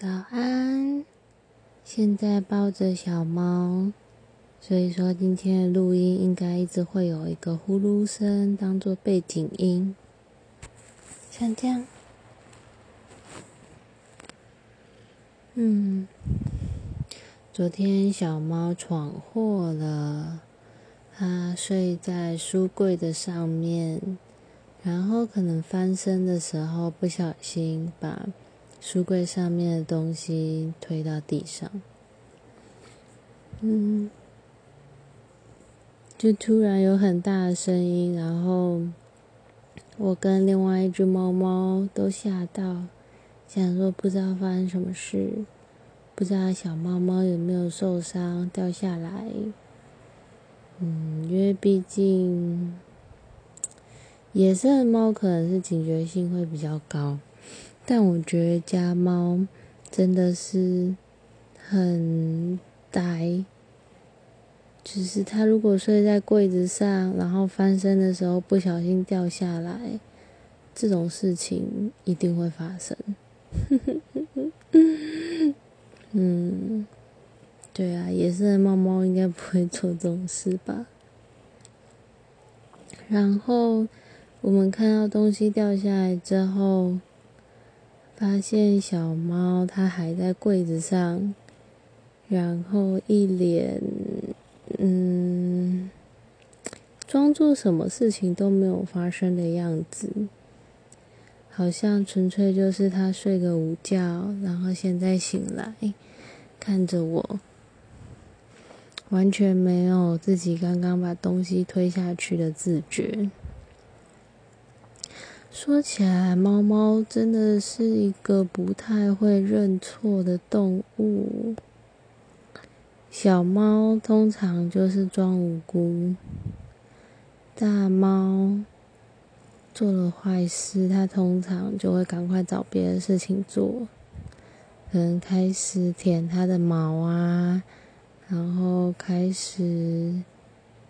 早安，现在抱着小猫，所以说今天的录音应该一直会有一个呼噜声当做背景音，像这样。嗯，昨天小猫闯祸了，它睡在书柜的上面，然后可能翻身的时候不小心把书柜上面的东西推到地上，嗯，就突然有很大的声音，然后我跟另外一只猫猫都吓到。想说不知道发生什么事，不知道小猫猫有没有受伤掉下来。嗯，因为毕竟野生的猫可能是警觉性会比较高，但我觉得家猫真的是很呆，就是它如果睡在柜子上，然后翻身的时候不小心掉下来，这种事情一定会发生。嗯，对啊，野生的猫猫应该不会做这种事吧？然后我们看到东西掉下来之后，发现小猫它还在柜子上，然后一脸嗯，装作什么事情都没有发生的样子。好像纯粹就是他睡个午觉，然后现在醒来，看着我，完全没有自己刚刚把东西推下去的自觉。说起来，猫猫真的是一个不太会认错的动物。小猫通常就是装无辜，大猫。做了坏事，它通常就会赶快找别的事情做，可能开始舔它的毛啊，然后开始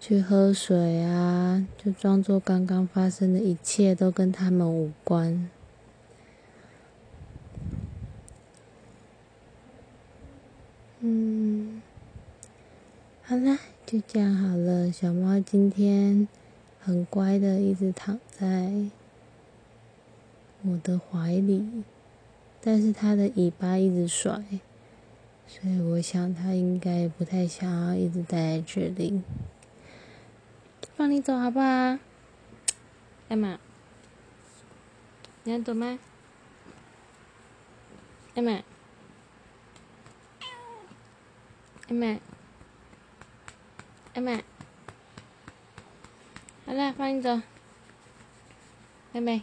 去喝水啊，就装作刚刚发生的一切都跟他们无关。嗯，好啦，就这样好了，小猫今天。很乖的，一直躺在我的怀里，但是它的尾巴一直甩，所以我想它应该不太想要一直待在这里。放你走好不好？艾玛，你要走吗？艾玛，艾玛，艾玛。好了，放你走，妹妹。